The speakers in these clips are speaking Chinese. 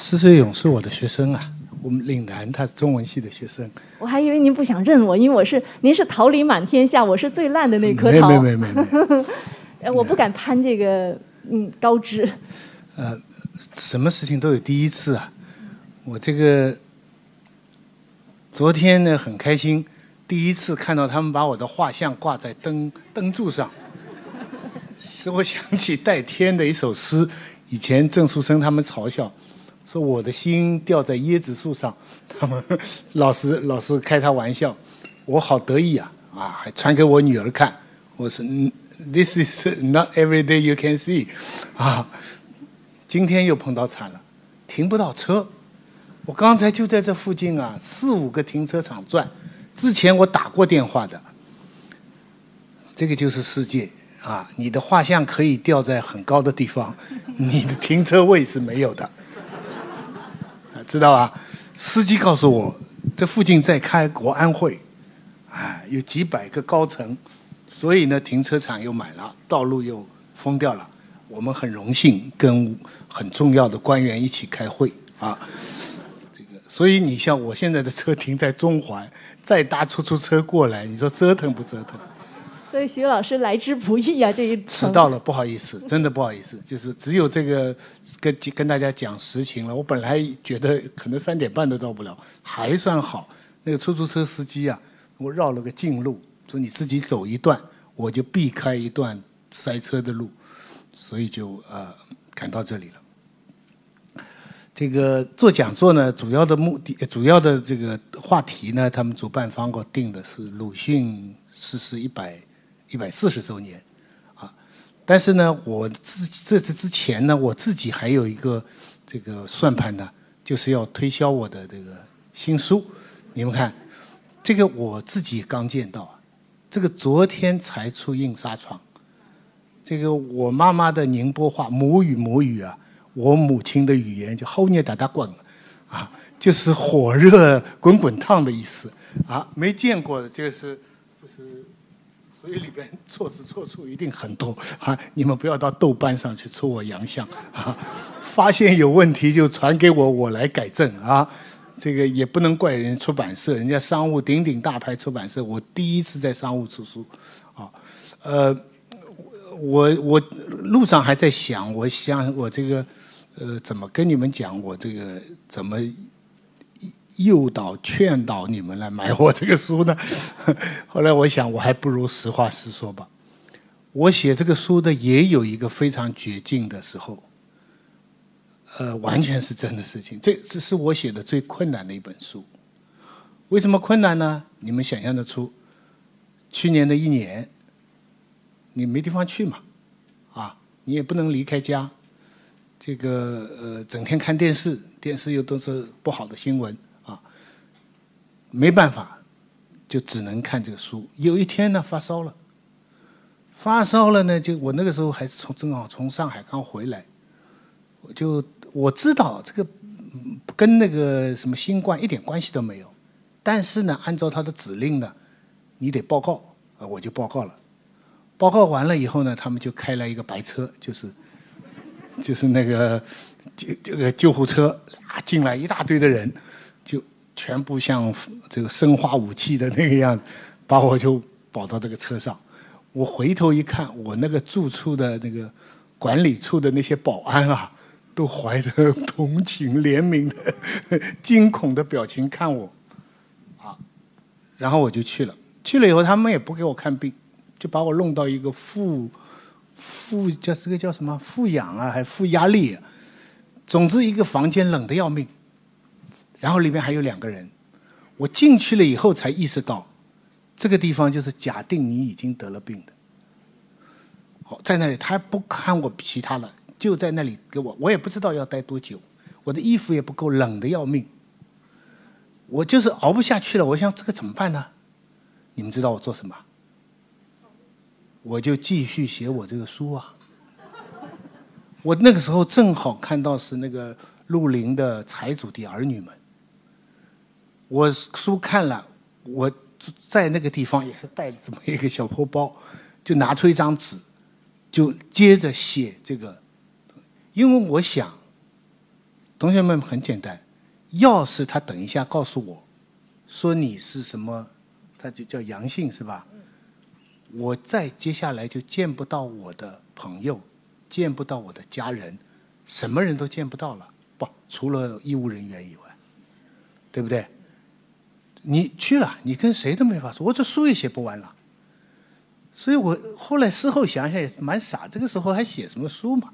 施水勇是我的学生啊，我们岭南他是中文系的学生。我还以为您不想认我，因为我是您是桃李满天下，我是最烂的那颗桃。没没没没没。呃，我不敢攀这个嗯高枝。呃，什么事情都有第一次啊！我这个昨天呢很开心，第一次看到他们把我的画像挂在灯灯柱上，使我想起戴天的一首诗。以前郑树生他们嘲笑说我的心掉在椰子树上，他 们老师老师开他玩笑，我好得意啊啊，还传给我女儿看。我说，This is not every day you can see，啊，今天又碰到惨了，停不到车。我刚才就在这附近啊，四五个停车场转。之前我打过电话的，这个就是世界啊！你的画像可以吊在很高的地方，你的停车位是没有的，知道吧？司机告诉我，这附近在开国安会，啊，有几百个高层，所以呢，停车场又满了，道路又封掉了。我们很荣幸跟很重要的官员一起开会啊。这个所以你像我现在的车停在中环，再搭出租车过来，你说折腾不折腾？所以徐老师来之不易啊，这一迟到了，不好意思，真的不好意思，就是只有这个跟跟大家讲实情了。我本来觉得可能三点半都到不了，还算好。那个出租车司机啊，我绕了个近路，说你自己走一段，我就避开一段塞车的路，所以就呃赶到这里了。这个做讲座呢，主要的目的、主要的这个话题呢，他们主办方给我定的是鲁迅逝世一百一百四十周年，啊，但是呢，我自这次之前呢，我自己还有一个这个算盘呢，就是要推销我的这个新书。你们看，这个我自己刚见到，这个昨天才出印刷厂，这个我妈妈的宁波话母语母语啊。我母亲的语言就“后年打打滚”，啊，就是火热滚滚烫的意思，啊，没见过的，就是，所以里边错字错处一定很多，啊，你们不要到豆瓣上去戳我洋相，啊，发现有问题就传给我，我来改正，啊，这个也不能怪人出版社，人家商务鼎鼎大牌出版社，我第一次在商务出书，啊，呃，我我路上还在想，我想我这个。呃，怎么跟你们讲？我这个怎么诱导、劝导你们来买我这个书呢？后来我想，我还不如实话实说吧。我写这个书的也有一个非常绝境的时候，呃，完全是真的事情。这这是我写的最困难的一本书。为什么困难呢？你们想象得出？去年的一年，你没地方去嘛，啊，你也不能离开家。这个呃，整天看电视，电视又都是不好的新闻，没办法，就只能看这个书。有一天呢，发烧了，发烧了呢，就我那个时候还是从正好从上海刚回来，我就我知道这个跟那个什么新冠一点关系都没有，但是呢，按照他的指令呢，你得报告。啊，我就报告了，报告完了以后呢，他们就开来一个白车，就是。就是那个救这个救护车啊，进来一大堆的人，全部像这个生化武器的那个样子，把我就保到这个车上。我回头一看，我那个住处的那个管理处的那些保安啊，都怀着同情怜悯的 惊恐的表情看我，啊，然后我就去了。去了以后，他们也不给我看病，就把我弄到一个负。负叫这个叫什么负氧啊，还负压力，总之一个房间冷的要命，然后里面还有两个人，我进去了以后才意识到，这个地方就是假定你已经得了病的，好在那里他不看我其他的，就在那里给我，我也不知道要待多久，我的衣服也不够，冷的要命，我就是熬不下去了，我想这个怎么办呢？你们知道我做什么？我就继续写我这个书啊！我那个时候正好看到是那个陆林的财主的儿女们，我书看了，我在那个地方也是带着这么一个小破包，就拿出一张纸，就接着写这个，因为我想，同学们很简单，要是他等一下告诉我，说你是什么，他就叫阳性是吧？我再接下来就见不到我的朋友，见不到我的家人，什么人都见不到了。不，除了医务人员以外，对不对？你去了，你跟谁都没法说，我这书也写不完了。所以我后来事后想想也蛮傻，这个时候还写什么书嘛？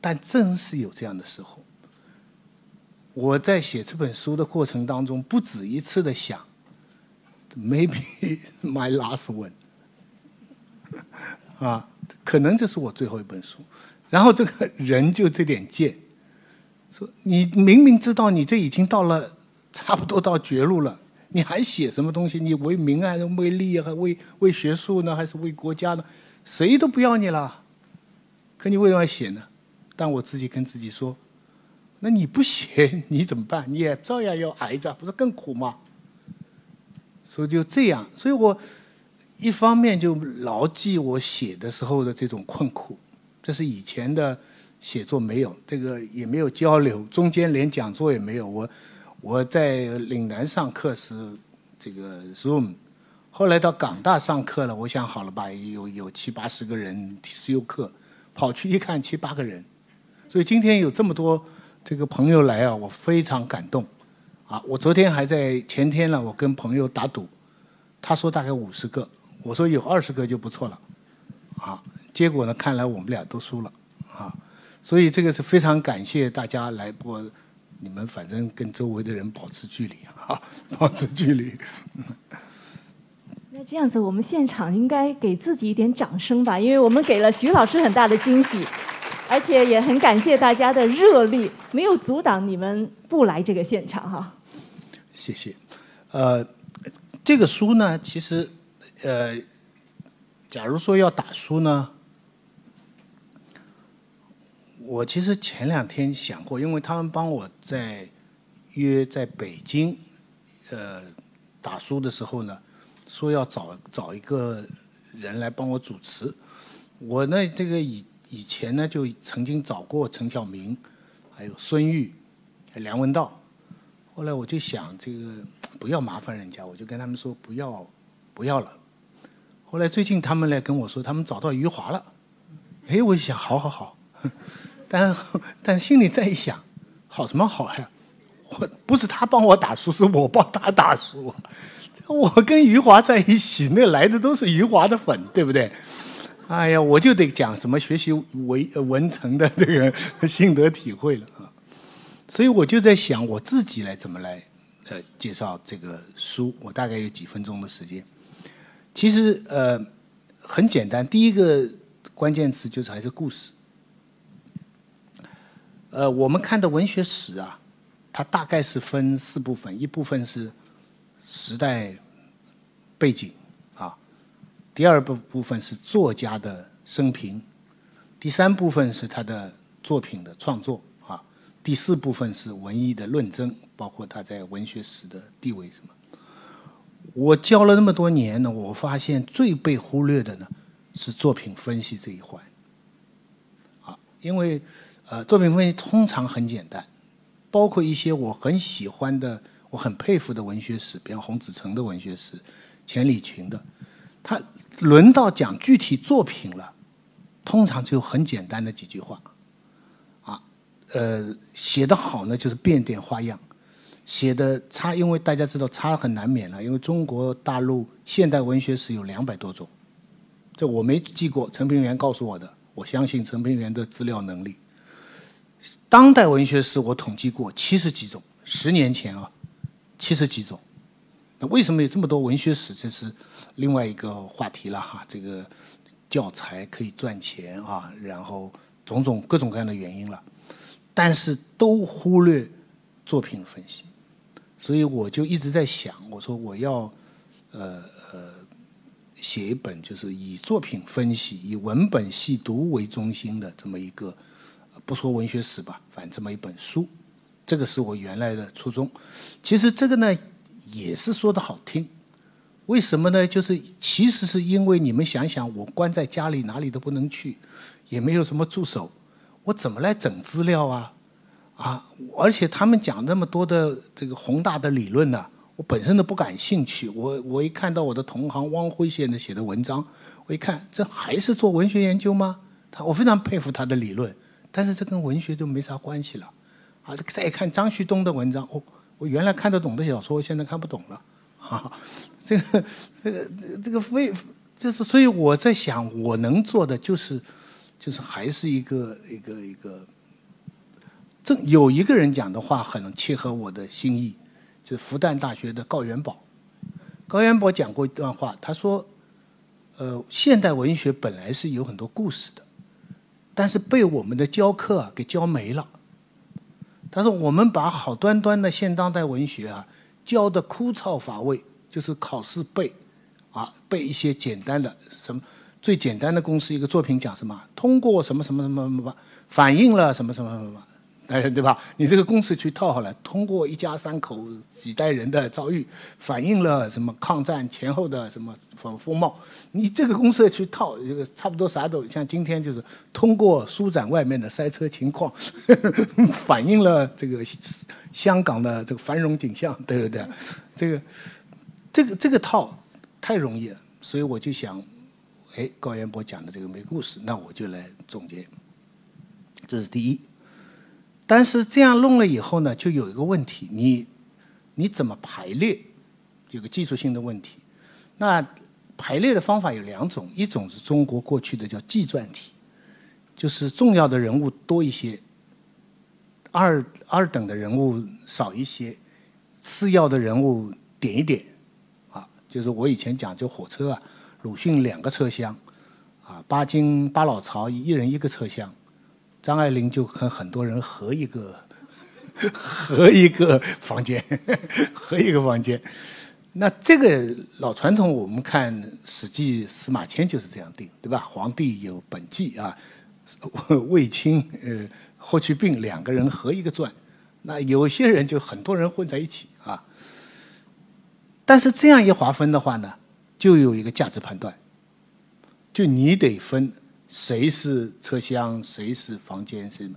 但正是有这样的时候，我在写这本书的过程当中，不止一次的想，maybe my last one，啊，可能这是我最后一本书。然后这个人就这点贱，说你明明知道你这已经到了差不多到绝路了。你还写什么东西？你为民还是为利还为为学术呢？还是为国家呢？谁都不要你了。可你为什么要写呢？但我自己跟自己说，那你不写你怎么办？你也照样要挨着，不是更苦吗？所以就这样，所以我一方面就牢记我写的时候的这种困苦，这是以前的写作没有，这个也没有交流，中间连讲座也没有。我。我在岭南上课是这个 Zoom，后来到港大上课了，我想好了吧，有有七八十个人修课，跑去一看七八个人，所以今天有这么多这个朋友来啊，我非常感动，啊，我昨天还在前天呢，我跟朋友打赌，他说大概五十个，我说有二十个就不错了，啊，结果呢，看来我们俩都输了，啊，所以这个是非常感谢大家来播。你们反正跟周围的人保持距离啊，保持距离。那这样子，我们现场应该给自己一点掌声吧，因为我们给了徐老师很大的惊喜，而且也很感谢大家的热力，没有阻挡你们不来这个现场哈。谢谢。呃，这个书呢，其实呃，假如说要打书呢。我其实前两天想过，因为他们帮我在约在北京，呃，打书的时候呢，说要找找一个人来帮我主持。我呢，这个以以前呢就曾经找过陈晓明，还有孙玉、梁文道。后来我就想，这个不要麻烦人家，我就跟他们说不要不要了。后来最近他们来跟我说，他们找到余华了。哎，我就想，好好好。但但心里再一想，好什么好呀？我不是他帮我打书，是我帮他打书。我跟余华在一起，那来的都是余华的粉，对不对？哎呀，我就得讲什么学习文文成的这个心得体会了啊。所以我就在想，我自己来怎么来呃介绍这个书。我大概有几分钟的时间。其实呃很简单，第一个关键词就是还是故事。呃，我们看的文学史啊，它大概是分四部分，一部分是时代背景啊，第二部部分是作家的生平，第三部分是他的作品的创作啊，第四部分是文艺的论证，包括他在文学史的地位什么。我教了那么多年呢，我发现最被忽略的呢是作品分析这一环啊，因为。呃，作品分析通常很简单，包括一些我很喜欢的、我很佩服的文学史，比如洪子成的文学史、钱理群的。他轮到讲具体作品了，通常就很简单的几句话，啊，呃，写的好呢就是变点花样，写的差，因为大家知道差很难免了，因为中国大陆现代文学史有两百多种，这我没记过，陈平原告诉我的，我相信陈平原的资料能力。当代文学史我统计过七十几种，十年前啊，七十几种。那为什么有这么多文学史？这是另外一个话题了哈。这个教材可以赚钱啊，然后种种各种各样的原因了，但是都忽略作品分析。所以我就一直在想，我说我要呃呃写一本就是以作品分析、以文本细读为中心的这么一个。不说文学史吧，反正这么一本书，这个是我原来的初衷。其实这个呢，也是说的好听。为什么呢？就是其实是因为你们想想，我关在家里哪里都不能去，也没有什么助手，我怎么来整资料啊？啊，而且他们讲那么多的这个宏大的理论呢，我本身都不感兴趣。我我一看到我的同行汪辉先生写的文章，我一看，这还是做文学研究吗？他我非常佩服他的理论，但是这跟文学就没啥关系了。啊，再看张旭东的文章，哦，我原来看得懂的小说，现在看不懂了。啊，这个这个这个非就是，所以我在想，我能做的就是，就是还是一个一个一个。正有一个人讲的话很切合我的心意，就是复旦大学的高元宝。高元宝讲过一段话，他说：“呃，现代文学本来是有很多故事的，但是被我们的教课啊给教没了。”他说：“我们把好端端的现当代文学啊教的枯燥乏味，就是考试背，啊背一些简单的什么最简单的公式，一个作品讲什么，通过什么什么什么什么反映了什么什么什么。”哎，对吧？你这个公式去套好了，通过一家三口几代人的遭遇，反映了什么抗战前后的什么风风貌？你这个公式去套，这个差不多啥都像今天就是通过书展外面的塞车情况，反映了这个香港的这个繁荣景象，对不对？这个这个这个套太容易了，所以我就想，哎，高彦博讲的这个没故事，那我就来总结。这是第一。但是这样弄了以后呢，就有一个问题，你你怎么排列？有个技术性的问题。那排列的方法有两种，一种是中国过去的叫纪传体，就是重要的人物多一些，二二等的人物少一些，次要的人物点一点，啊，就是我以前讲就火车啊，鲁迅两个车厢，啊，巴金巴老曹一人一个车厢。张爱玲就和很多人合一个，合一个房间，合一个房间。那这个老传统，我们看《史记》司马迁就是这样定，对吧？皇帝有本纪啊，卫青、呃霍去病两个人合一个传。那有些人就很多人混在一起啊。但是这样一划分的话呢，就有一个价值判断，就你得分。谁是车厢，谁是房间，谁？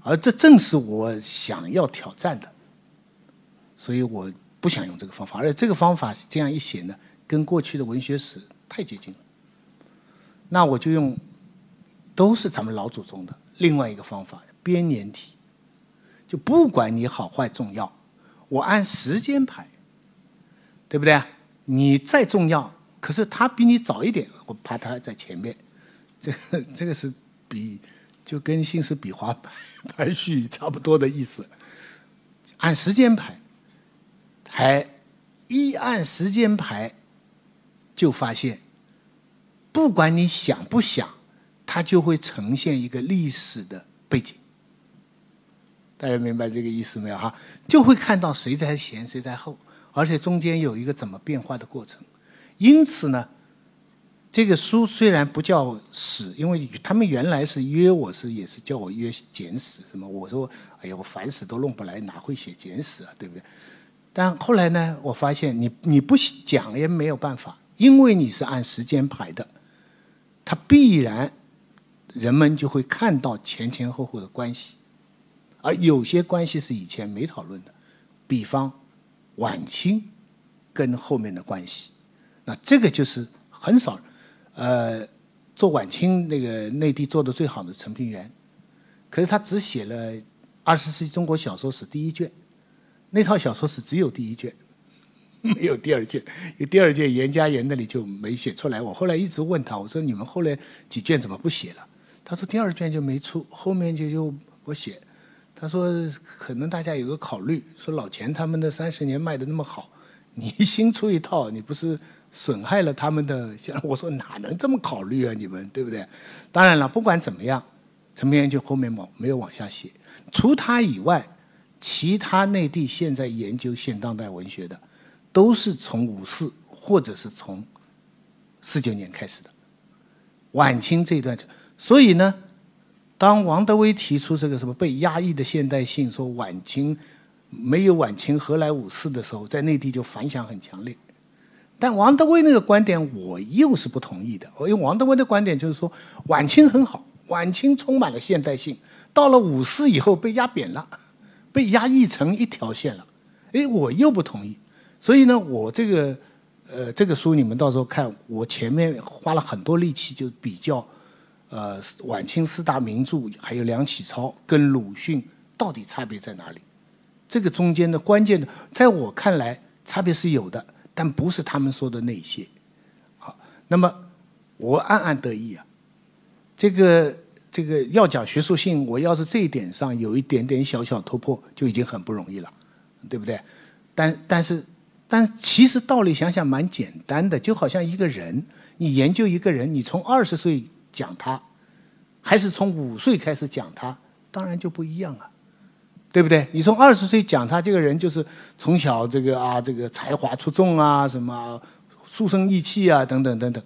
而这正是我想要挑战的，所以我不想用这个方法。而且这个方法这样一写呢，跟过去的文学史太接近了。那我就用，都是咱们老祖宗的另外一个方法——编年体。就不管你好坏重要，我按时间排，对不对？你再重要，可是他比你早一点，我怕他在前面。这个 这个是比就跟姓氏笔画排排序差不多的意思，按时间排，还一按时间排，就发现，不管你想不想，它就会呈现一个历史的背景。大家明白这个意思没有哈？就会看到谁在前谁在后，而且中间有一个怎么变化的过程。因此呢。这个书虽然不叫史，因为他们原来是约我是也是叫我约简史什么，我说哎呀我凡史都弄不来，哪会写简史啊，对不对？但后来呢，我发现你你不讲也没有办法，因为你是按时间排的，它必然人们就会看到前前后后的关系，而有些关系是以前没讨论的，比方晚清跟后面的关系，那这个就是很少。呃，做晚清那个内地做的最好的陈平原，可是他只写了《二十世纪中国小说史》第一卷，那套小说史只有第一卷，没有第二卷，有第二卷严家言那里就没写出来。我后来一直问他，我说你们后来几卷怎么不写了？他说第二卷就没出，后面就又不写。他说可能大家有个考虑，说老钱他们的三十年卖的那么好，你新出一套，你不是？损害了他们的，像 我说哪能这么考虑啊？你们对不对？当然了，不管怎么样，陈平原就后面往没有往下写。除他以外，其他内地现在研究现当代文学的，都是从五四或者是从四九年开始的晚清这一段。所以呢，当王德威提出这个什么被压抑的现代性，说晚清没有晚清何来五四的时候，在内地就反响很强烈。但王德威那个观点我又是不同意的，因为王德威的观点就是说晚清很好，晚清充满了现代性，到了五四以后被压扁了，被压抑成一条线了。哎，我又不同意。所以呢，我这个呃这个书你们到时候看，我前面花了很多力气就比较，呃晚清四大名著还有梁启超跟鲁迅到底差别在哪里？这个中间的关键的，在我看来差别是有的，但不是他们说的那些。好，那么我暗暗得意啊。这个这个要讲学术性，我要是这一点上有一点点小小突破，就已经很不容易了，对不对？但但是但其实道理想想蛮简单的，就好像一个人，你研究一个人，你从二十岁讲他，还是从五岁开始讲他，当然就不一样了，对不对？你从二十岁讲他这个人，就是从小这个啊，这个才华出众啊，什么书生意气啊，等等等等。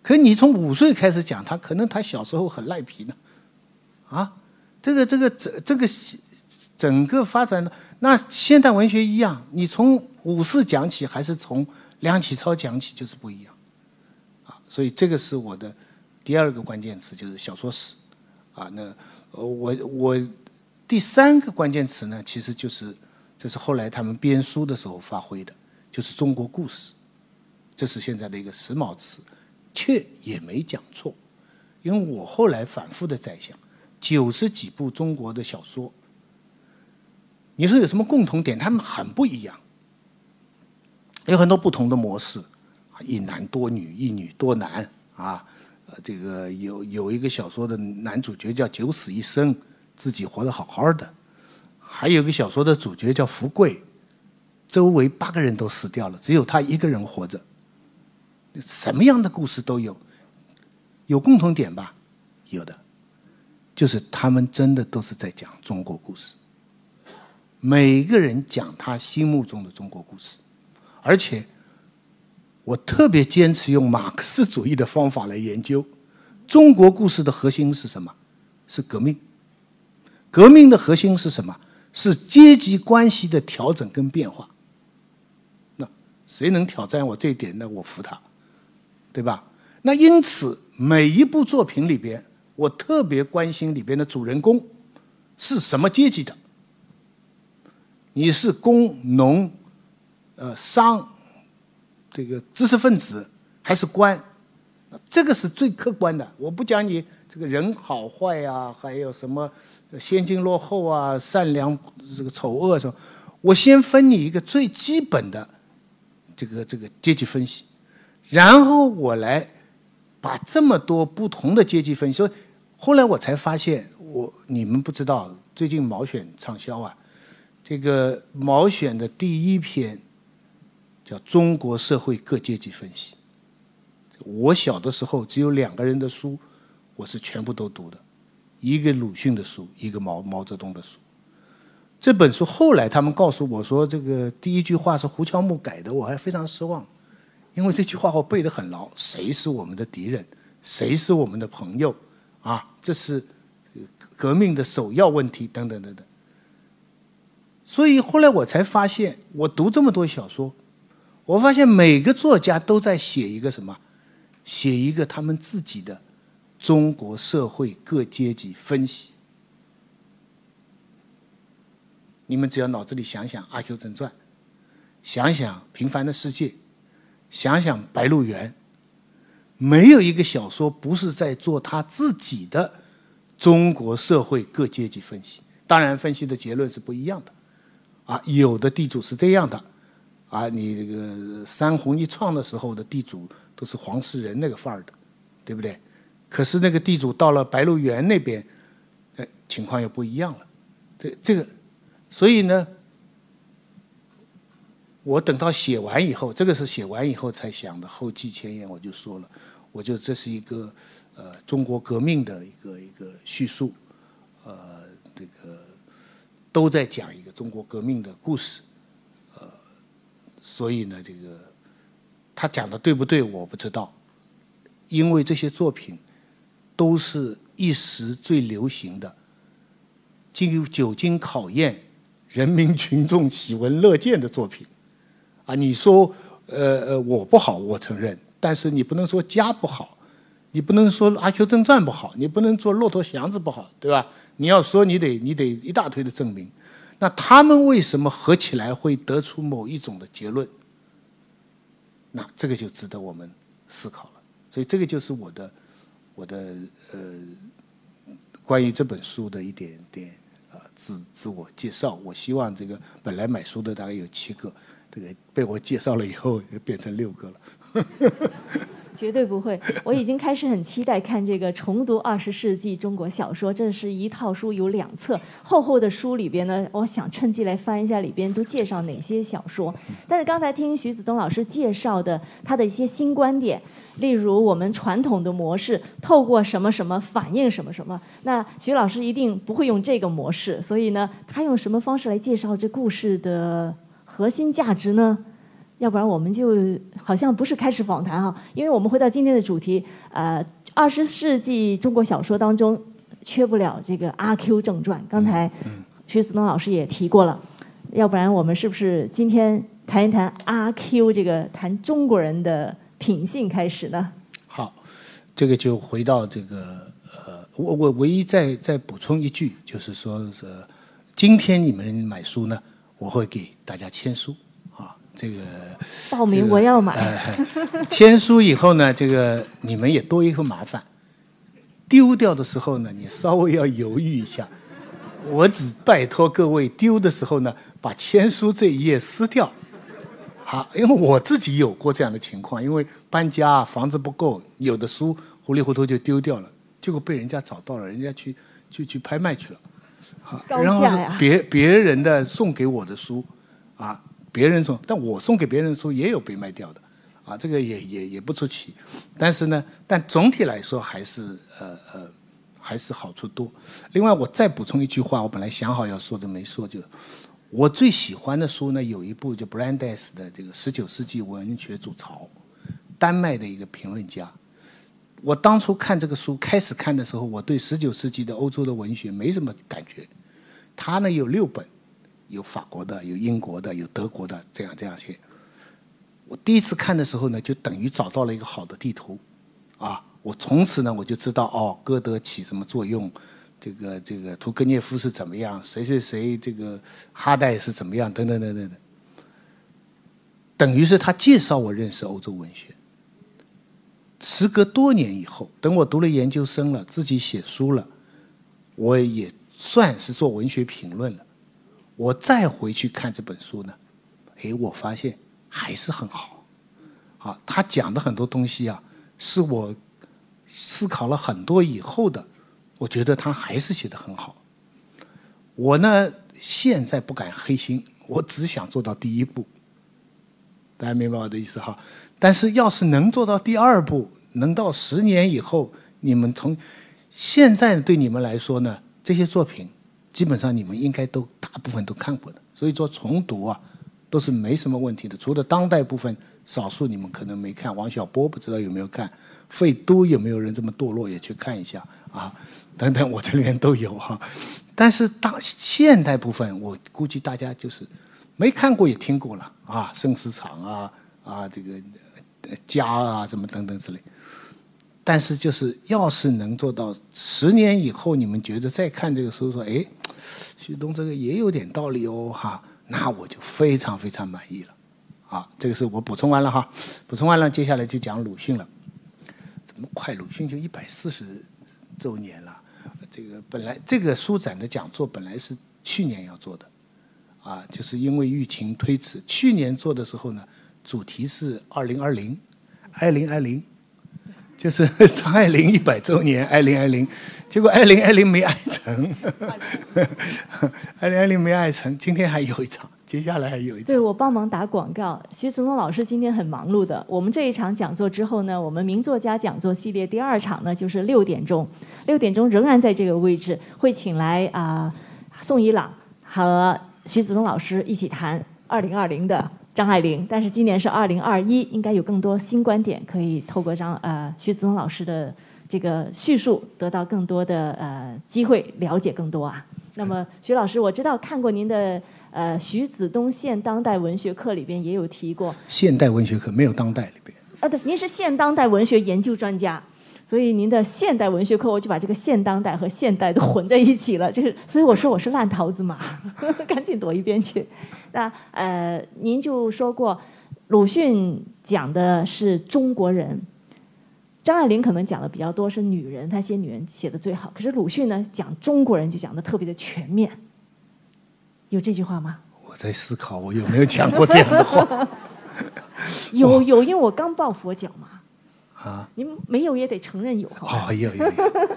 可你从五岁开始讲他，可能他小时候很赖皮呢，啊，这个这个整这个整个发展的那现代文学一样，你从五四讲起还是从梁启超讲起就是不一样，啊，所以这个是我的第二个关键词，就是小说史，啊，那我我第三个关键词呢，其实就是这是后来他们编书的时候发挥的，就是中国故事，这是现在的一个时髦词。却也没讲错，因为我后来反复的在想，九十几部中国的小说，你说有什么共同点？他们很不一样，有很多不同的模式，一男多女，一女多男啊。这个有有一个小说的男主角叫九死一生，自己活得好好的；还有个小说的主角叫福贵，周围八个人都死掉了，只有他一个人活着。什么样的故事都有，有共同点吧？有的，就是他们真的都是在讲中国故事。每个人讲他心目中的中国故事，而且我特别坚持用马克思主义的方法来研究中国故事的核心是什么？是革命。革命的核心是什么？是阶级关系的调整跟变化。那谁能挑战我这一点？呢我服他。对吧？那因此每一部作品里边，我特别关心里边的主人公是什么阶级的。你是工农，呃商，这个知识分子还是官？这个是最客观的。我不讲你这个人好坏呀，还有什么先进落后啊，善良这个丑恶什么。我先分你一个最基本的这个这个阶级分析。然后我来把这么多不同的阶级分析，所以后来我才发现，我你们不知道，最近毛选畅销啊，这个毛选的第一篇叫《中国社会各阶级分析》。我小的时候只有两个人的书，我是全部都读的，一个鲁迅的书，一个毛毛泽东的书。这本书后来他们告诉我说，这个第一句话是胡乔木改的，我还非常失望。因为这句话我背得很牢，谁是我们的敌人，谁是我们的朋友，啊，这是革命的首要问题，等等等等。所以后来我才发现，我读这么多小说，我发现每个作家都在写一个什么，写一个他们自己的中国社会各阶级分析。你们只要脑子里想想《阿 Q 正传》，想想《平凡的世界》。想想《白鹿原》，没有一个小说不是在做他自己的中国社会各阶级分析。当然，分析的结论是不一样的。啊，有的地主是这样的，啊，你这个三红一创的时候的地主都是黄世仁那个范儿的，对不对？可是那个地主到了白鹿原那边，哎，情况又不一样了。这这个，所以呢。我等到写完以后，这个是写完以后才想的。后继前言我就说了，我就这是一个呃中国革命的一个一个叙述，呃这个都在讲一个中国革命的故事，呃，所以呢，这个他讲的对不对我不知道，因为这些作品都是一时最流行的，经久经考验人民群众喜闻乐见的作品。啊，你说，呃呃，我不好，我承认，但是你不能说家不好，你不能说《阿 Q 正传》不好，你不能说《骆驼祥子》不好，对吧？你要说，你得你得一大堆的证明。那他们为什么合起来会得出某一种的结论？那这个就值得我们思考了。所以这个就是我的我的呃关于这本书的一点点啊自自我介绍。我希望这个本来买书的大概有七个，这个被我介绍了以后，变成六个了。绝对不会，我已经开始很期待看这个重读二十世纪中国小说。这是一套书，有两册厚厚的书里边呢，我想趁机来翻一下里边都介绍哪些小说。但是刚才听徐子东老师介绍的他的一些新观点，例如我们传统的模式，透过什么什么反映什么什么，那徐老师一定不会用这个模式，所以呢，他用什么方式来介绍这故事的核心价值呢？要不然我们就好像不是开始访谈哈，因为我们回到今天的主题，呃，二十世纪中国小说当中缺不了这个《阿 Q 正传》。刚才徐子东老师也提过了，要不然我们是不是今天谈一谈阿 Q 这个谈中国人的品性开始呢？好，这个就回到这个呃，我我唯一再再补充一句，就是说是今天你们买书呢，我会给大家签书。这个报名我要买。签书以后呢，这个你们也多一份麻烦，丢掉的时候呢，你稍微要犹豫一下。我只拜托各位丢的时候呢，把签书这一页撕掉。好，因为我自己有过这样的情况，因为搬家房子不够，有的书糊里糊涂就丢掉了，结果被人家找到了，人家去去去拍卖去了。好，然后别别人的送给我的书，啊。别人送，但我送给别人的书也有被卖掉的，啊，这个也也也不出奇。但是呢，但总体来说还是呃呃，还是好处多。另外，我再补充一句话，我本来想好要说的没说，就我最喜欢的书呢，有一部就 Brandes 的这个十九世纪文学主潮，丹麦的一个评论家。我当初看这个书开始看的时候，我对十九世纪的欧洲的文学没什么感觉。他呢有六本。有法国的，有英国的，有德国的，这样这样些。我第一次看的时候呢，就等于找到了一个好的地图，啊，我从此呢我就知道哦，歌德起什么作用，这个这个屠格涅夫是怎么样，谁谁谁这个哈代是怎么样，等等等等等。等于是他介绍我认识欧洲文学。时隔多年以后，等我读了研究生了，自己写书了，我也算是做文学评论了。我再回去看这本书呢，哎，我发现还是很好，啊，他讲的很多东西啊，是我思考了很多以后的，我觉得他还是写的很好。我呢，现在不敢黑心，我只想做到第一步，大家明白我的意思哈？但是要是能做到第二步，能到十年以后，你们从现在对你们来说呢，这些作品。基本上你们应该都大部分都看过的，所以说重读啊都是没什么问题的。除了当代部分少数你们可能没看，王小波不知道有没有看，费都有没有人这么堕落也去看一下啊？等等，我这里面都有哈。但是当现代部分，我估计大家就是没看过也听过了啊，生死场啊啊这个家啊什么等等之类。但是就是要是能做到十年以后，你们觉得再看这个书说，哎，徐东这个也有点道理哦，哈，那我就非常非常满意了，啊，这个是我补充完了哈，补充完了，接下来就讲鲁迅了，怎么快？鲁迅就一百四十周年了，这个本来这个书展的讲座本来是去年要做的，啊，就是因为疫情推迟，去年做的时候呢，主题是二零二零，二零二零。就是 张爱玲一百周年，爱玲爱玲，结果爱玲爱玲没爱成，爱玲爱玲没爱成，今天还有一场，接下来还有一场。对我帮忙打广告，徐子东老师今天很忙碌的。我们这一场讲座之后呢，我们名作家讲座系列第二场呢就是六点钟，六点钟仍然在这个位置，会请来啊宋一朗和徐子东老师一起谈二零二零的。张爱玲，但是今年是二零二一，应该有更多新观点可以透过张呃徐子东老师的这个叙述，得到更多的呃机会了解更多啊。那么徐老师，我知道看过您的呃徐子东现当代文学课里边也有提过。现代文学课没有当代里边。啊，对，您是现当代文学研究专家。所以您的现代文学课，我就把这个现当代和现代都混在一起了。就是，所以我说我是烂桃子嘛，赶紧躲一边去。那呃，您就说过，鲁迅讲的是中国人，张爱玲可能讲的比较多是女人，她写女人写的最好。可是鲁迅呢，讲中国人就讲的特别的全面。有这句话吗？我在思考，我有没有讲过这样的话？有有，因为我刚抱佛脚嘛。啊。您没有也得承认有。哦，有有。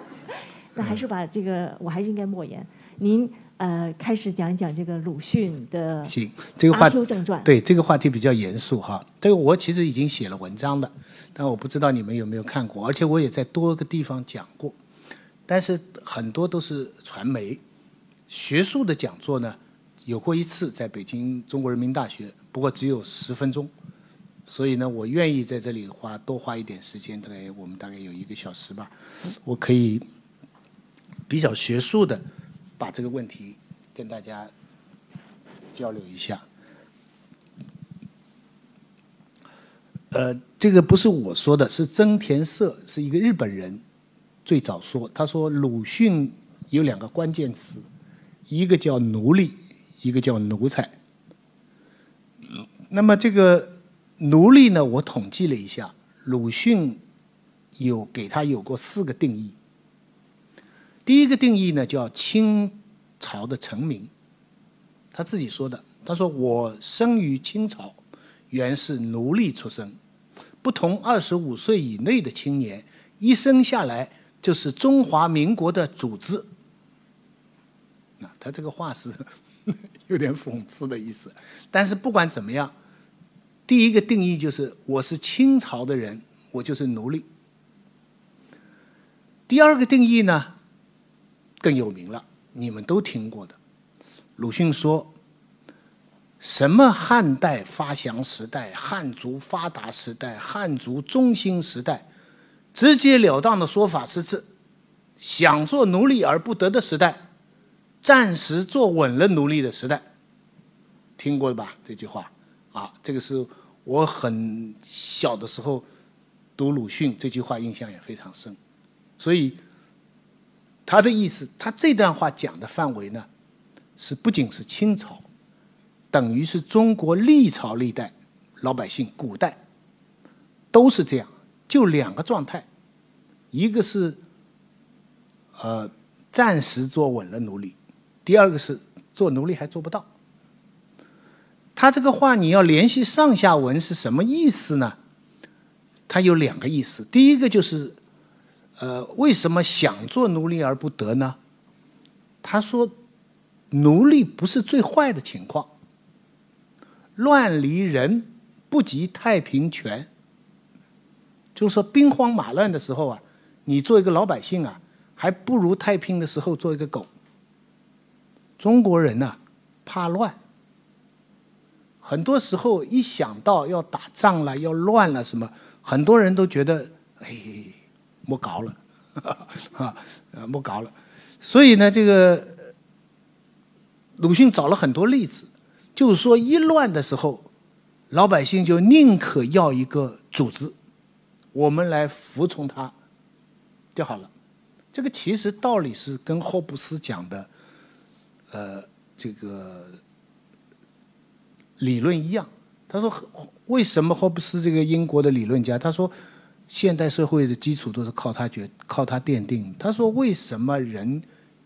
那还是把这个，我还是应该莫言。您呃，开始讲一讲这个鲁迅的行这个话题。正传。对这个话题比较严肃哈。这个我其实已经写了文章的，但我不知道你们有没有看过，而且我也在多个地方讲过，但是很多都是传媒学术的讲座呢。有过一次在北京中国人民大学，不过只有十分钟，所以呢，我愿意在这里花多花一点时间，大概我们大概有一个小时吧，我可以比较学术的把这个问题跟大家交流一下。呃，这个不是我说的，是曾田社是一个日本人最早说，他说鲁迅有两个关键词，一个叫奴隶。一个叫奴才，那么这个奴隶呢？我统计了一下，鲁迅有给他有过四个定义。第一个定义呢，叫清朝的臣民，他自己说的，他说我生于清朝，原是奴隶出身，不同二十五岁以内的青年，一生下来就是中华民国的主子。那他这个话是。有点讽刺的意思，但是不管怎么样，第一个定义就是我是清朝的人，我就是奴隶。第二个定义呢，更有名了，你们都听过的。鲁迅说：“什么汉代发祥时代、汉族发达时代、汉族中兴时代，直截了当的说法是指想做奴隶而不得的时代。”暂时坐稳了奴隶的时代，听过吧？这句话啊，这个是我很小的时候读鲁迅这句话，印象也非常深。所以他的意思，他这段话讲的范围呢，是不仅是清朝，等于是中国历朝历代老百姓古代都是这样，就两个状态，一个是呃暂时坐稳了奴隶。第二个是做奴隶还做不到，他这个话你要联系上下文是什么意思呢？他有两个意思，第一个就是，呃，为什么想做奴隶而不得呢？他说，奴隶不是最坏的情况，乱离人不及太平全，就是说兵荒马乱的时候啊，你做一个老百姓啊，还不如太平的时候做一个狗。中国人呢，怕乱，很多时候一想到要打仗了、要乱了什么，很多人都觉得哎，莫搞了，啊，莫搞了。所以呢，这个鲁迅找了很多例子，就是说一乱的时候，老百姓就宁可要一个组织，我们来服从他就好了。这个其实道理是跟霍布斯讲的。呃，这个理论一样。他说：“为什么霍布斯这个英国的理论家？他说，现代社会的基础都是靠他决，靠他奠定。他说，为什么人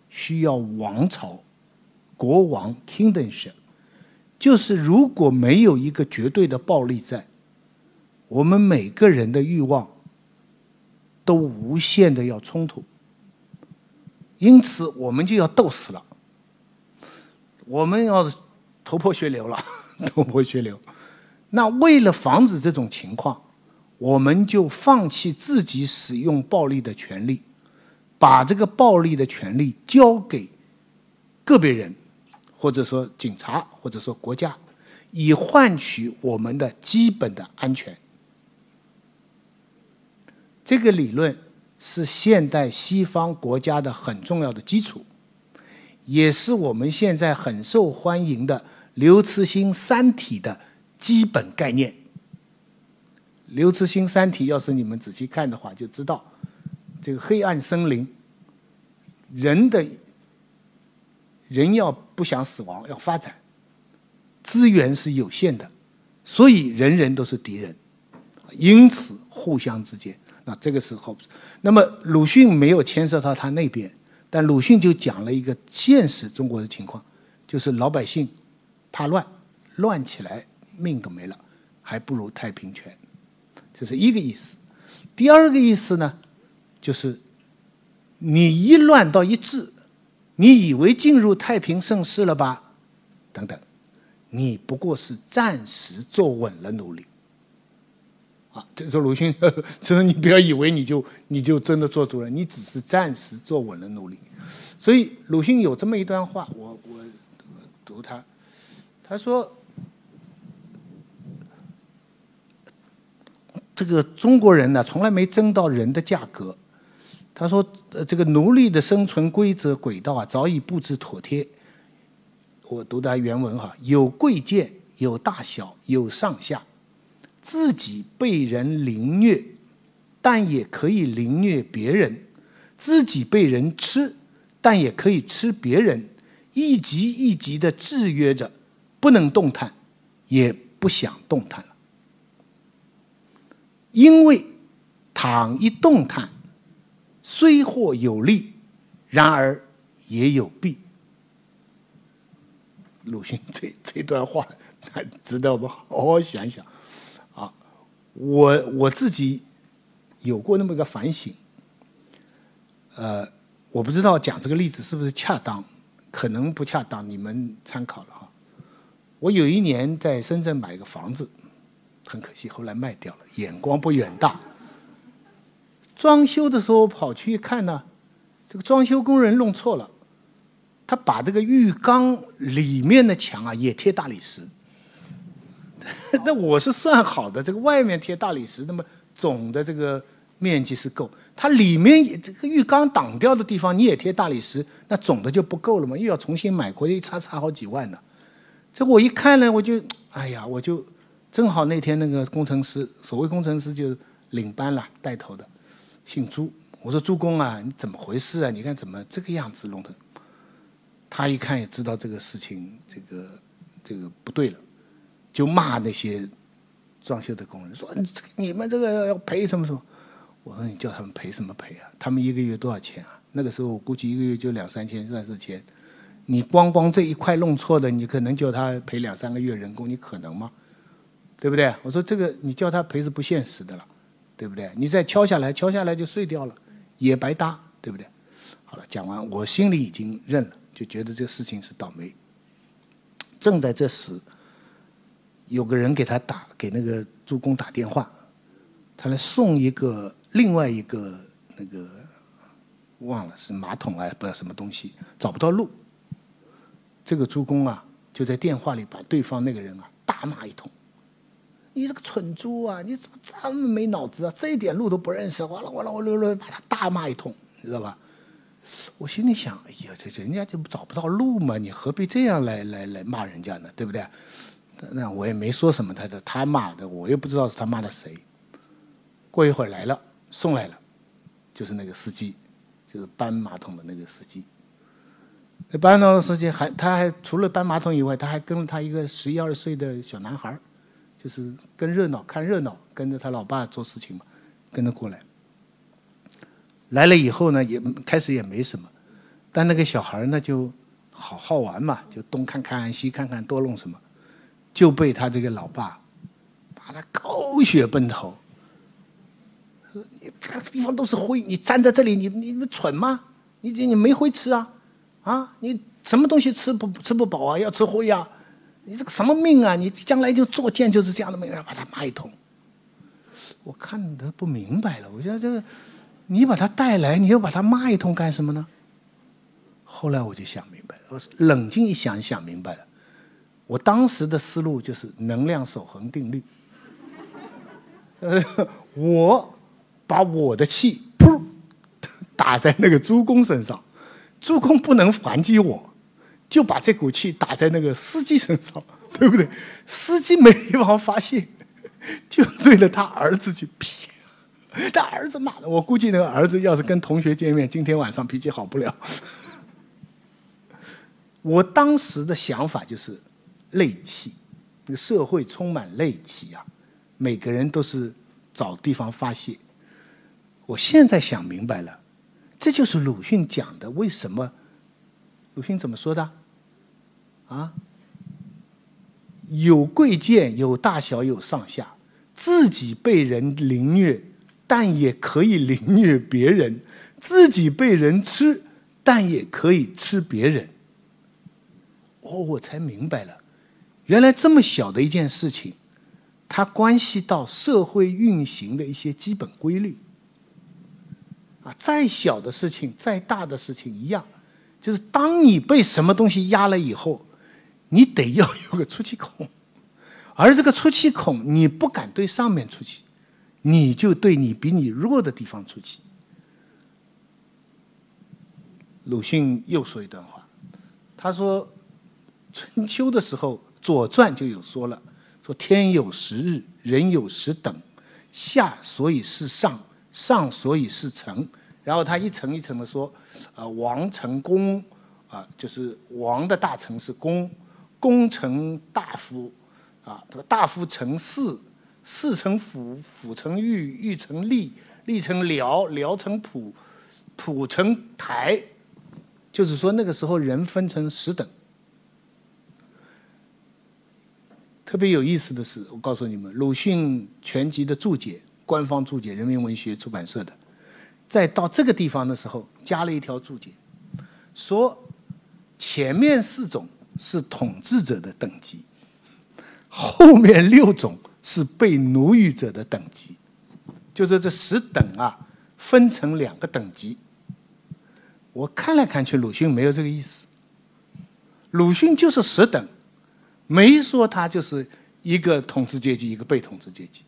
需要王朝、国王 （kingdomship）？就是如果没有一个绝对的暴力在，我们每个人的欲望都无限的要冲突，因此我们就要斗死了。”我们要头破血流了，头破血流。那为了防止这种情况，我们就放弃自己使用暴力的权利，把这个暴力的权利交给个别人，或者说警察，或者说国家，以换取我们的基本的安全。这个理论是现代西方国家的很重要的基础。也是我们现在很受欢迎的刘慈欣《三体》的基本概念。刘慈欣《三体》，要是你们仔细看的话，就知道这个黑暗森林，人的人要不想死亡，要发展，资源是有限的，所以人人都是敌人，因此互相之间，那这个时候，那么鲁迅没有牵涉到他那边，但鲁迅就讲了一个现实中国的情况，就是老百姓怕乱，乱起来命都没了，还不如太平全，这是一个意思。第二个意思呢，就是你一乱到一治。你以为进入太平盛世了吧？等等，你不过是暂时坐稳了奴隶。啊，这说鲁迅，就说你不要以为你就你就真的做主人，你只是暂时坐稳了奴隶。所以鲁迅有这么一段话，我我读他，他说，这个中国人呢，从来没争到人的价格。他说：“呃，这个奴隶的生存规则轨道啊，早已布置妥帖。我读的原文哈，有贵贱，有大小，有上下，自己被人凌虐，但也可以凌虐别人；自己被人吃，但也可以吃别人。一级一级的制约着，不能动弹，也不想动弹了，因为倘一动弹。”虽或有利，然而也有弊。鲁迅这这段话，值得我们好好想想。啊，我我自己有过那么个反省。呃，我不知道讲这个例子是不是恰当，可能不恰当，你们参考了。我有一年在深圳买一个房子，很可惜后来卖掉了，眼光不远大。装修的时候跑去一看呢，这个装修工人弄错了，他把这个浴缸里面的墙啊也贴大理石。那我是算好的，这个外面贴大理石，那么总的这个面积是够。它里面这个浴缸挡掉的地方你也贴大理石，那总的就不够了嘛，又要重新买，回去一差差好几万呢。这我一看呢，我就哎呀，我就正好那天那个工程师，所谓工程师就领班了，带头的。姓朱，我说朱工啊，你怎么回事啊？你看怎么这个样子弄的？他一看也知道这个事情，这个这个不对了，就骂那些装修的工人，说你们这个要赔什么什么？我说你叫他们赔什么赔啊？他们一个月多少钱啊？那个时候我估计一个月就两三千、三四千，你光光这一块弄错的，你可能叫他赔两三个月人工，你可能吗？对不对？我说这个你叫他赔是不现实的了。对不对？你再敲下来，敲下来就碎掉了，也白搭，对不对？好了，讲完，我心里已经认了，就觉得这个事情是倒霉。正在这时，有个人给他打，给那个助攻打电话，他来送一个另外一个那个忘了是马桶啊，不知道什么东西，找不到路。这个助攻啊，就在电话里把对方那个人啊大骂一通。你这个蠢猪啊！你怎么这么没脑子啊？这一点路都不认识，完了完了完了，把他大骂一通，你知道吧？我心里想，哎呀，这人家就找不到路嘛，你何必这样来来来骂人家呢？对不对？那我也没说什么，他的他骂的，我又不知道是他骂的谁。过一会儿来了，送来了，就是那个司机，就是搬马桶的那个司机。那搬马桶司机还，他还除了搬马桶以外，他还跟了他一个十一二岁的小男孩就是跟热闹看热闹，跟着他老爸做事情嘛，跟着过来。来了以后呢，也开始也没什么，但那个小孩呢就好好玩嘛，就东看看西看看，多弄什么，就被他这个老爸把他狗血奔头。你这个地方都是灰，你站在这里，你你蠢吗？你你没灰吃啊？啊，你什么东西吃不吃不饱啊？要吃灰啊？你这个什么命啊！你将来就做贱就是这样的命，把他骂一通。我看得不明白了，我觉得这个，你把他带来，你又把他骂一通干什么呢？后来我就想明白了，我冷静一想，想明白了。我当时的思路就是能量守恒定律。呃，我把我的气噗打在那个朱公身上，朱公不能还击我。就把这股气打在那个司机身上，对不对？司机没地方发泄，就对着他儿子去劈，他儿子骂的，我估计那个儿子要是跟同学见面，今天晚上脾气好不了。我当时的想法就是戾气，那个社会充满戾气啊，每个人都是找地方发泄。我现在想明白了，这就是鲁迅讲的为什么？鲁迅怎么说的？啊？有贵贱，有大小，有上下，自己被人凌虐，但也可以凌虐别人；自己被人吃，但也可以吃别人。哦，我才明白了，原来这么小的一件事情，它关系到社会运行的一些基本规律。啊，再小的事情，再大的事情一样，就是当你被什么东西压了以后，你得要有个出气孔，而这个出气孔，你不敢对上面出气，你就对你比你弱的地方出气。鲁迅又说一段话，他说。春秋的时候，《左传》就有说了，说天有时日，人有时等，下所以是上，上所以是成。然后他一层一层的说，啊，王成公，啊，就是王的大臣是公，公成大夫，啊，这个大夫成士，士成辅，辅成狱，狱成吏，吏成僚，僚成仆，仆成台。就是说那个时候人分成十等。特别有意思的是，我告诉你们，鲁迅全集的注解，官方注解，人民文学出版社的，在到这个地方的时候，加了一条注解，说前面四种是统治者的等级，后面六种是被奴役者的等级，就是这十等啊，分成两个等级。我看来看去，鲁迅没有这个意思，鲁迅就是十等。没说他就是一个统治阶级，一个被统治阶级。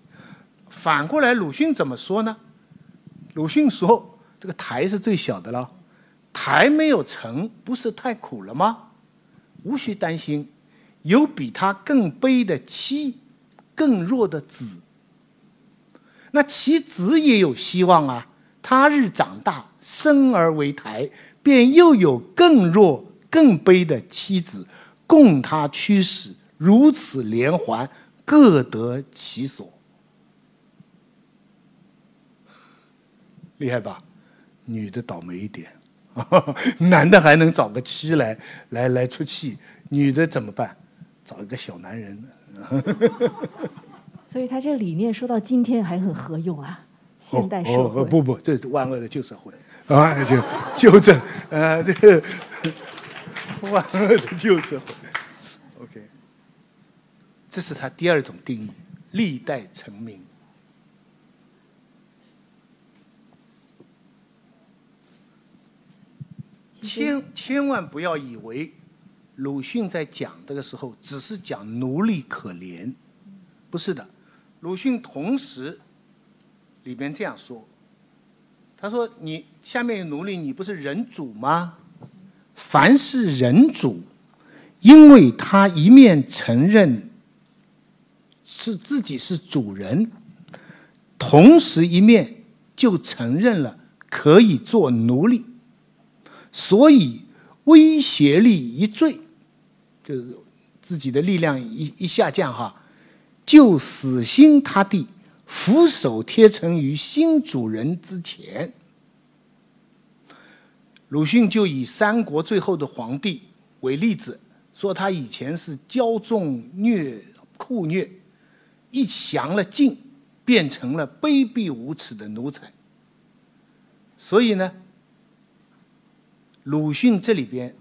反过来，鲁迅怎么说呢？鲁迅说：“这个台是最小的了，台没有成，不是太苦了吗？无需担心，有比他更悲的妻，更弱的子。那其子也有希望啊！他日长大，生而为台，便又有更弱、更悲的妻子。”供他驱使，如此连环，各得其所。厉害吧？女的倒霉一点，男的还能找个妻来来来出气，女的怎么办？找一个小男人。所以他这理念说到今天还很合用啊，现代社会。不不，这是万恶的旧社会啊，就纠正，呃，这个。万恶的旧社会，OK，这是他第二种定义：历代成名。千千万不要以为鲁迅在讲这个时候只是讲奴隶可怜，不是的。鲁迅同时里边这样说：“他说，你下面有奴隶，你不是人主吗？”凡是人主，因为他一面承认是自己是主人，同时一面就承认了可以做奴隶，所以威胁力一坠，就是自己的力量一一下降哈，就死心塌地俯首贴成于新主人之前。鲁迅就以三国最后的皇帝为例子，说他以前是骄纵虐酷虐，一降了晋，变成了卑鄙无耻的奴才。所以呢，鲁迅这里边，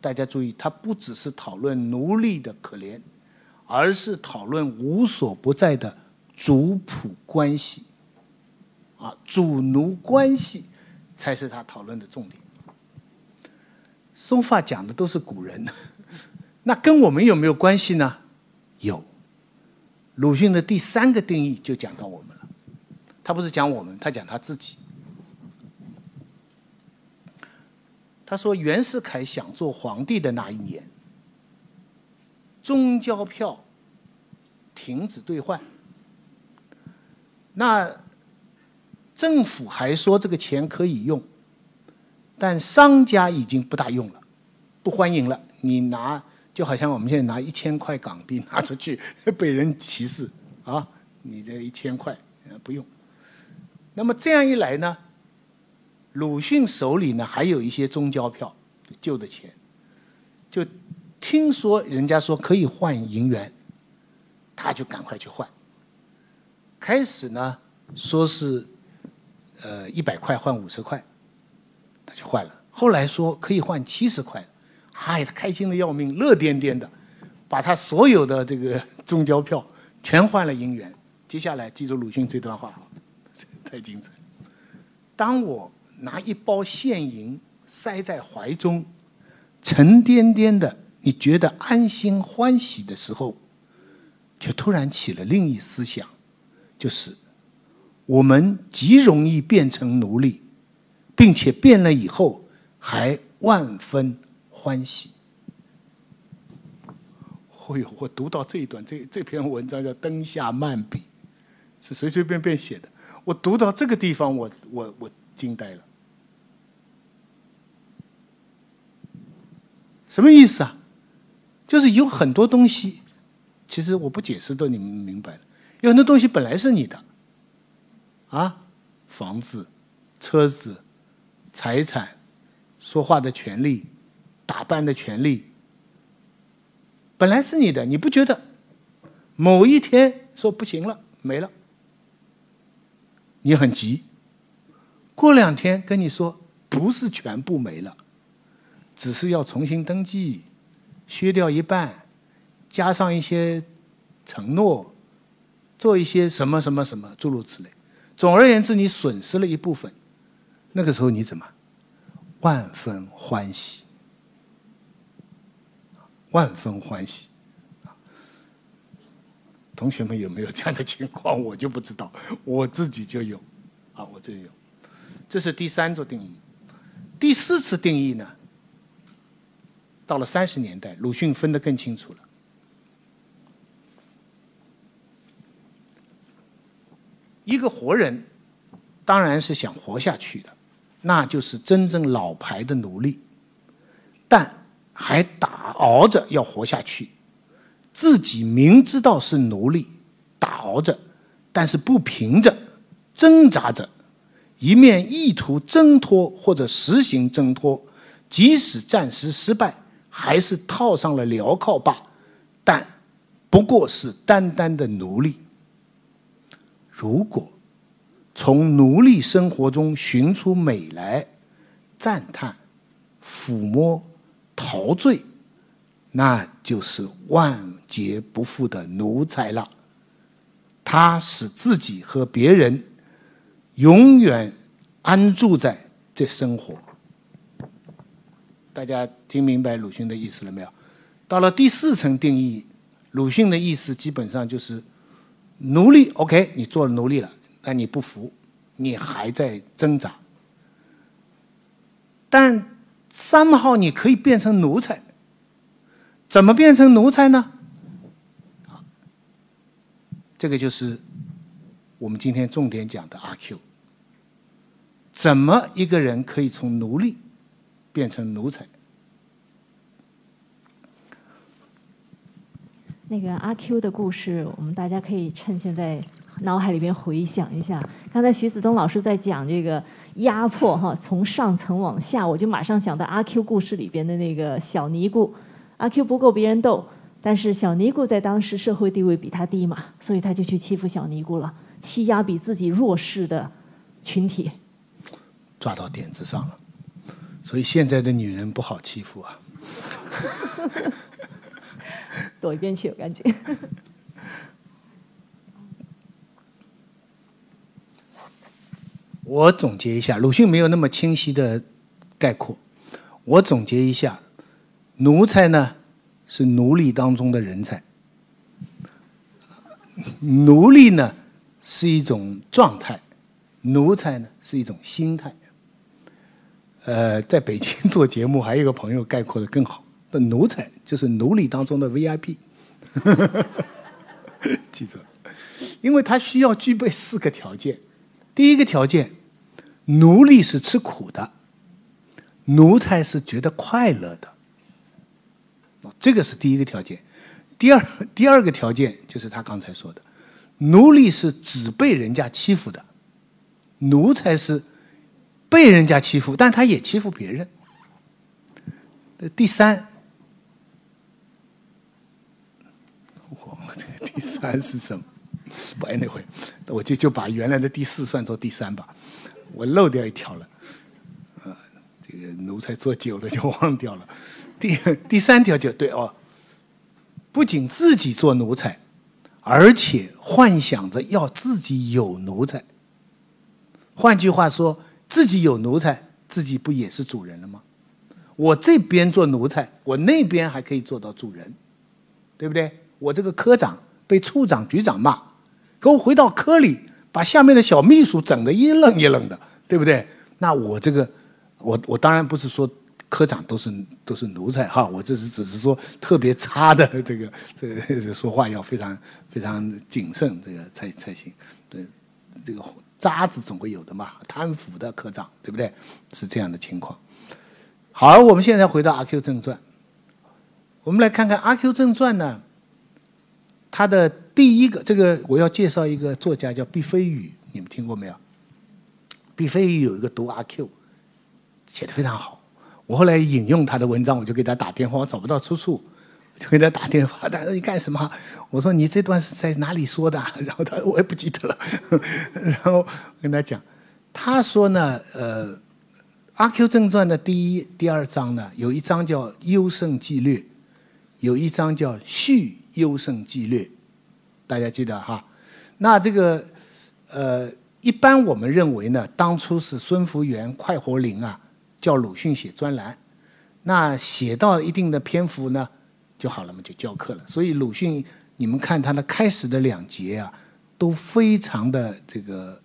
大家注意，他不只是讨论奴隶的可怜，而是讨论无所不在的主仆关系，啊，主奴关系。才是他讨论的重点。松发讲的都是古人，那跟我们有没有关系呢？有。鲁迅的第三个定义就讲到我们了，他不是讲我们，他讲他自己。他说袁世凯想做皇帝的那一年，中交票停止兑换，那政府还说这个钱可以用，但商家已经不大用了，不欢迎了。你拿就好像我们现在拿一千块港币拿出去 被人歧视啊！你这一千块不用。那么这样一来呢，鲁迅手里呢还有一些中交票，旧的钱，就听说人家说可以换银元，他就赶快去换。开始呢说是，呃一百块换五十块，他就换了。后来说可以换七十块，嗨，他开心的要命，乐颠颠的，把他所有的这个中交票全换了银元。接下来记住鲁迅这段话。太精彩！当我拿一包现银塞在怀中，沉甸甸的，你觉得安心欢喜的时候，却突然起了另一思想，就是我们极容易变成奴隶，并且变了以后还万分欢喜。哎呦，我读到这一段，这这篇文章叫《灯下漫笔》，是随随便便写的。我读到这个地方，我我我惊呆了。什么意思啊？就是有很多东西，其实我不解释都你们明白了。有很多东西本来是你的，啊，房子、车子、财产、说话的权利、打扮的权利，本来是你的，你不觉得？某一天说不行了，没了。你很急，过两天跟你说不是全部没了，只是要重新登记，削掉一半，加上一些承诺，做一些什么什么什么诸如此类。总而言之，你损失了一部分，那个时候你怎么万分欢喜，万分欢喜。同学们有没有这样的情况？我就不知道，我自己就有，啊，我这有。这是第三组定义。第四次定义呢？到了三十年代，鲁迅分得更清楚了。一个活人，当然是想活下去的，那就是真正老牌的奴隶，但还打熬着要活下去。自己明知道是奴隶，打熬着，但是不平着，挣扎着，一面意图挣脱或者实行挣脱，即使暂时失败，还是套上了镣铐罢，但不过是单单的奴隶。如果从奴隶生活中寻出美来，赞叹、抚摸、陶醉。那就是万劫不复的奴才了。他使自己和别人永远安住在这生活。大家听明白鲁迅的意思了没有？到了第四层定义，鲁迅的意思基本上就是奴隶。OK，你做了奴隶了，但你不服，你还在挣扎。但三号你可以变成奴才。怎么变成奴才呢？这个就是我们今天重点讲的阿 Q。怎么一个人可以从奴隶变成奴才？那个阿 Q 的故事，我们大家可以趁现在脑海里边回想一下。刚才徐子东老师在讲这个压迫哈，从上层往下，我就马上想到阿 Q 故事里边的那个小尼姑。阿 Q 不够别人斗，但是小尼姑在当时社会地位比他低嘛，所以他就去欺负小尼姑了，欺压比自己弱势的群体。抓到点子上了，所以现在的女人不好欺负啊。躲一边去，赶紧。我总结一下，鲁迅没有那么清晰的概括，我总结一下。奴才呢，是奴隶当中的人才。奴隶呢，是一种状态；奴才呢，是一种心态。呃，在北京 做节目，还有一个朋友概括的更好：的奴才就是奴隶当中的 VIP。记住，因为他需要具备四个条件：第一个条件，奴隶是吃苦的，奴才是觉得快乐的。这个是第一个条件。第二第二个条件就是他刚才说的，奴隶是只被人家欺负的，奴才是被人家欺负，但他也欺负别人。第三，我忘了这个第三是什么？不，那回我就就把原来的第四算作第三吧，我漏掉一条了。呃，这个奴才做久了就忘掉了。第第三条就对哦，不仅自己做奴才，而且幻想着要自己有奴才。换句话说，自己有奴才，自己不也是主人了吗？我这边做奴才，我那边还可以做到主人，对不对？我这个科长被处长、局长骂，可我回到科里，把下面的小秘书整得一愣一愣的，对不对？那我这个，我我当然不是说科长都是都是奴才哈，我这是只是说特别差的 这个这个说话要非常非常谨慎，这个才才行。对，这个渣子总会有的嘛，贪腐的科长，对不对？是这样的情况。好，我们现在回到《阿 Q 正传》，我们来看看《阿 Q 正传》呢。它的第一个，这个我要介绍一个作家叫毕飞宇，你们听过没有？毕飞宇有一个读《阿 Q》，写的非常好。我后来引用他的文章，我就给他打电话，我找不到出处，就给他打电话。他说：“你干什么？”我说：“你这段是在哪里说的？” 然后他说：“我也不记得了。”然后跟他讲，他说呢，呃。《阿 Q 正传》的第一、第二章呢，有一章叫《优胜纪律》，有一章叫《续优胜纪律》，大家记得哈。那这个呃，一般我们认为呢，当初是孙福元、快活林啊，叫鲁迅写专栏，那写到一定的篇幅呢，就好了嘛，就教课了。所以鲁迅，你们看他的开始的两节啊，都非常的这个